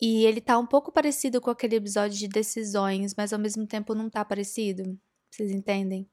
E ele tá um pouco parecido com aquele episódio de decisões, mas ao mesmo tempo não tá parecido. Vocês entendem?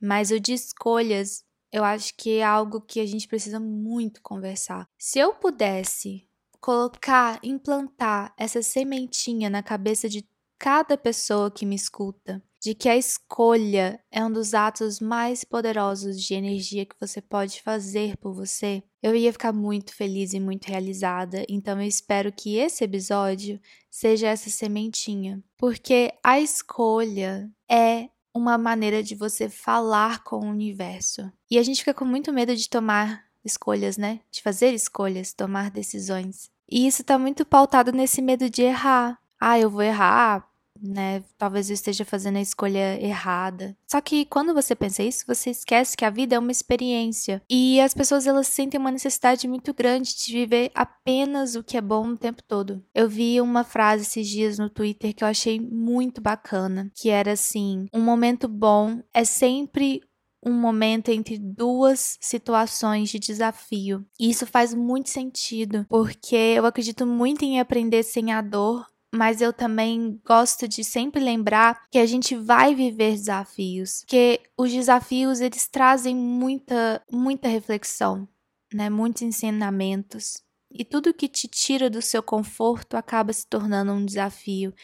Mas o de escolhas, eu acho que é algo que a gente precisa muito conversar. Se eu pudesse colocar, implantar essa sementinha na cabeça de cada pessoa que me escuta, de que a escolha é um dos atos mais poderosos de energia que você pode fazer por você, eu ia ficar muito feliz e muito realizada. Então eu espero que esse episódio seja essa sementinha, porque a escolha é uma maneira de você falar com o universo. E a gente fica com muito medo de tomar escolhas, né? De fazer escolhas, tomar decisões. E isso tá muito pautado nesse medo de errar. Ah, eu vou errar né? Talvez eu esteja fazendo a escolha errada. Só que quando você pensa isso, você esquece que a vida é uma experiência. E as pessoas elas sentem uma necessidade muito grande de viver apenas o que é bom o tempo todo. Eu vi uma frase esses dias no Twitter que eu achei muito bacana, que era assim: "Um momento bom é sempre um momento entre duas situações de desafio. E isso faz muito sentido, porque eu acredito muito em aprender sem a dor mas eu também gosto de sempre lembrar que a gente vai viver desafios, que os desafios eles trazem muita muita reflexão, né? Muitos ensinamentos. E tudo que te tira do seu conforto acaba se tornando um desafio,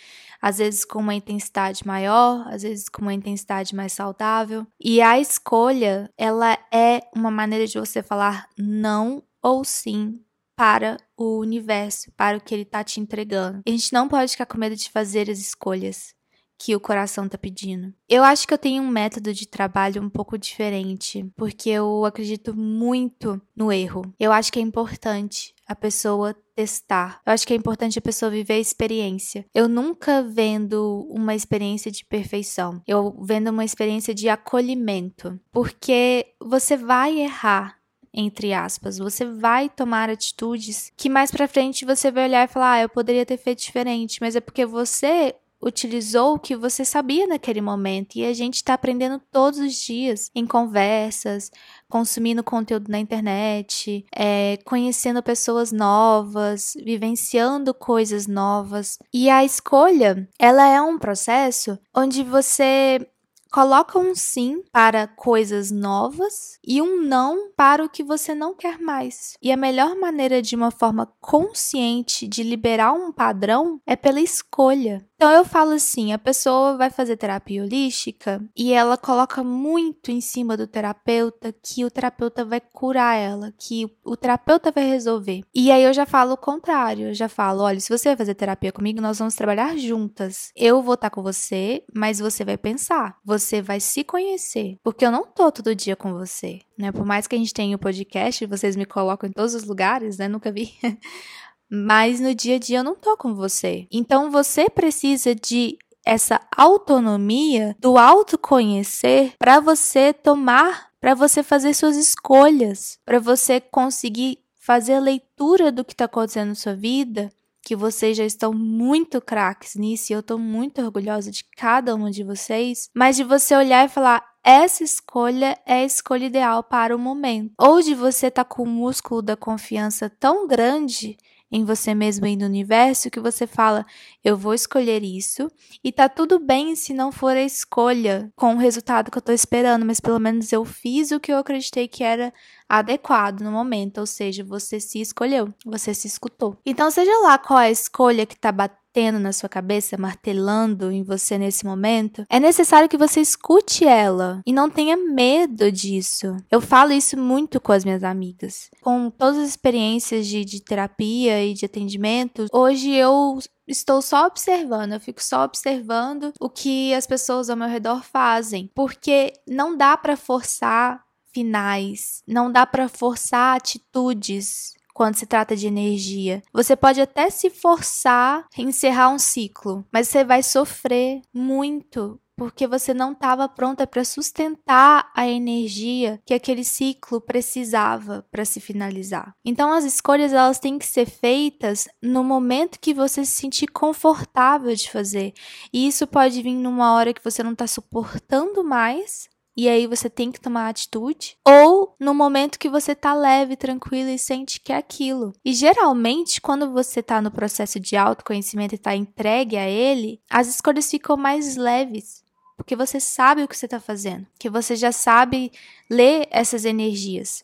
às vezes com uma intensidade maior, às vezes com uma intensidade mais saudável. E a escolha, ela é uma maneira de você falar não ou sim para o universo, para o que ele está te entregando. A gente não pode ficar com medo de fazer as escolhas que o coração tá pedindo. Eu acho que eu tenho um método de trabalho um pouco diferente, porque eu acredito muito no erro. Eu acho que é importante a pessoa testar. Eu acho que é importante a pessoa viver a experiência. Eu nunca vendo uma experiência de perfeição. Eu vendo uma experiência de acolhimento, porque você vai errar entre aspas. Você vai tomar atitudes que mais para frente você vai olhar e falar: "Ah, eu poderia ter feito diferente", mas é porque você utilizou o que você sabia naquele momento e a gente está aprendendo todos os dias em conversas, consumindo conteúdo na internet, é, conhecendo pessoas novas, vivenciando coisas novas. E a escolha, ela é um processo onde você Coloca um sim para coisas novas e um não para o que você não quer mais. E a melhor maneira de uma forma consciente de liberar um padrão é pela escolha. Então eu falo assim, a pessoa vai fazer terapia holística e ela coloca muito em cima do terapeuta que o terapeuta vai curar ela, que o terapeuta vai resolver. E aí eu já falo o contrário, eu já falo, olha, se você vai fazer terapia comigo, nós vamos trabalhar juntas. Eu vou estar com você, mas você vai pensar, você vai se conhecer, porque eu não tô todo dia com você, né? Por mais que a gente tenha o um podcast, vocês me colocam em todos os lugares, né? Nunca vi. mas no dia a dia eu não tô com você. Então você precisa de essa autonomia do autoconhecer para você tomar, para você fazer suas escolhas, para você conseguir fazer a leitura do que está acontecendo na sua vida, que vocês já estão muito craques nisso e eu estou muito orgulhosa de cada uma de vocês, mas de você olhar e falar: essa escolha é a escolha ideal para o momento. Ou de você estar tá com o músculo da confiança tão grande em você mesmo e no universo que você fala: eu vou escolher isso e tá tudo bem se não for a escolha com o resultado que eu tô esperando, mas pelo menos eu fiz o que eu acreditei que era adequado no momento, ou seja, você se escolheu, você se escutou. Então, seja lá qual a escolha que tá batendo batendo na sua cabeça, martelando em você nesse momento, é necessário que você escute ela e não tenha medo disso. Eu falo isso muito com as minhas amigas. Com todas as experiências de, de terapia e de atendimento, hoje eu estou só observando, eu fico só observando o que as pessoas ao meu redor fazem, porque não dá para forçar finais, não dá para forçar atitudes quando se trata de energia. Você pode até se forçar a encerrar um ciclo, mas você vai sofrer muito porque você não estava pronta para sustentar a energia que aquele ciclo precisava para se finalizar. Então as escolhas elas têm que ser feitas no momento que você se sentir confortável de fazer. E isso pode vir numa hora que você não está suportando mais e aí você tem que tomar atitude, ou no momento que você tá leve, tranquilo e sente que é aquilo. E geralmente, quando você tá no processo de autoconhecimento e tá entregue a ele, as escolhas ficam mais leves. Porque você sabe o que você está fazendo, que você já sabe ler essas energias.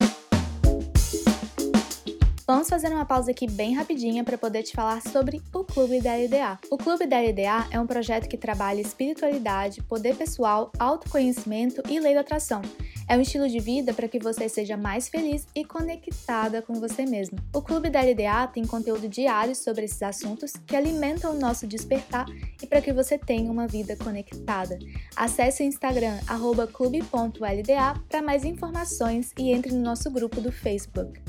Vamos fazer uma pausa aqui bem rapidinha para poder te falar sobre o Clube da LDA. O Clube da LDA é um projeto que trabalha espiritualidade, poder pessoal, autoconhecimento e lei da atração. É um estilo de vida para que você seja mais feliz e conectada com você mesmo. O Clube da LDA tem conteúdo diário sobre esses assuntos que alimentam o nosso despertar e para que você tenha uma vida conectada. Acesse o Instagram clube.lda para mais informações e entre no nosso grupo do Facebook.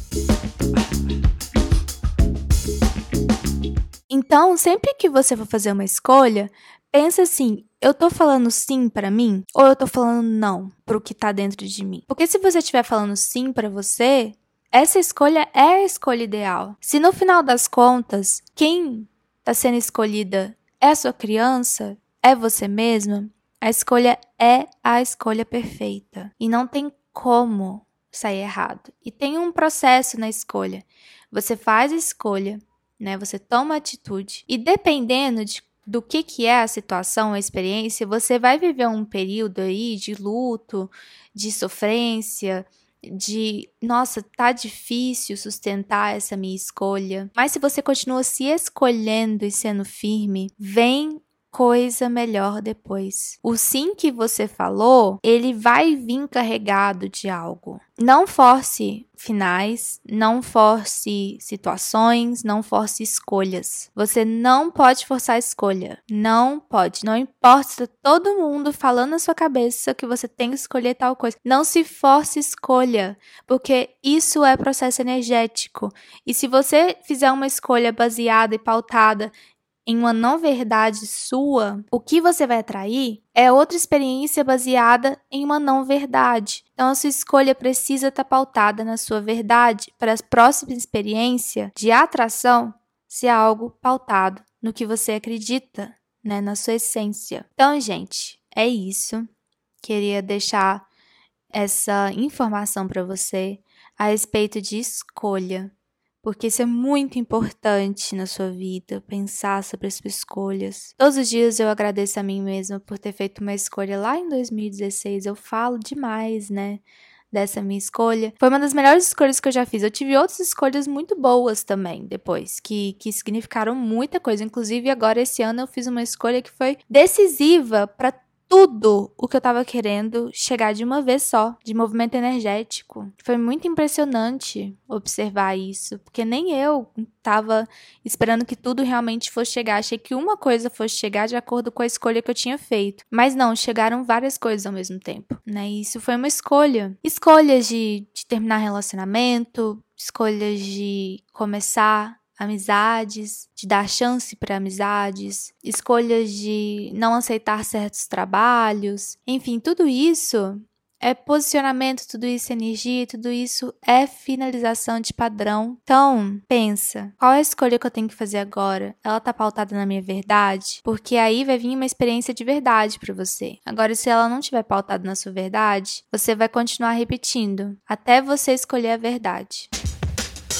Então, sempre que você for fazer uma escolha, pensa assim: eu tô falando sim para mim ou eu tô falando não pro que tá dentro de mim? Porque se você estiver falando sim para você, essa escolha é a escolha ideal. Se no final das contas, quem tá sendo escolhida é a sua criança, é você mesma, a escolha é a escolha perfeita e não tem como sair errado. E tem um processo na escolha. Você faz a escolha, né? Você toma atitude e dependendo de do que, que é a situação, a experiência, você vai viver um período aí de luto, de sofrência, de nossa, tá difícil sustentar essa minha escolha. Mas se você continua se escolhendo e sendo firme, vem coisa melhor depois. O sim que você falou, ele vai vir carregado de algo. Não force finais, não force situações, não force escolhas. Você não pode forçar a escolha. Não pode. Não importa todo mundo falando na sua cabeça que você tem que escolher tal coisa. Não se force escolha, porque isso é processo energético. E se você fizer uma escolha baseada e pautada em uma não verdade sua, o que você vai atrair é outra experiência baseada em uma não verdade. Então, a sua escolha precisa estar pautada na sua verdade para a próxima experiência de atração ser algo pautado no que você acredita, né, na sua essência. Então, gente, é isso. Queria deixar essa informação para você a respeito de escolha porque isso é muito importante na sua vida, pensar sobre as suas escolhas. Todos os dias eu agradeço a mim mesma por ter feito uma escolha lá em 2016. Eu falo demais, né? Dessa minha escolha. Foi uma das melhores escolhas que eu já fiz. Eu tive outras escolhas muito boas também depois, que, que significaram muita coisa. Inclusive, agora esse ano eu fiz uma escolha que foi decisiva para tudo o que eu tava querendo chegar de uma vez só, de movimento energético. Foi muito impressionante observar isso, porque nem eu tava esperando que tudo realmente fosse chegar. Achei que uma coisa fosse chegar de acordo com a escolha que eu tinha feito. Mas não, chegaram várias coisas ao mesmo tempo, né? E isso foi uma escolha. Escolhas de, de terminar relacionamento, escolhas de começar amizades, de dar chance para amizades, escolhas de não aceitar certos trabalhos, enfim, tudo isso é posicionamento, tudo isso é energia, tudo isso é finalização de padrão. Então, pensa, qual é a escolha que eu tenho que fazer agora? Ela tá pautada na minha verdade? Porque aí vai vir uma experiência de verdade para você. Agora, se ela não tiver pautada na sua verdade, você vai continuar repetindo até você escolher a verdade.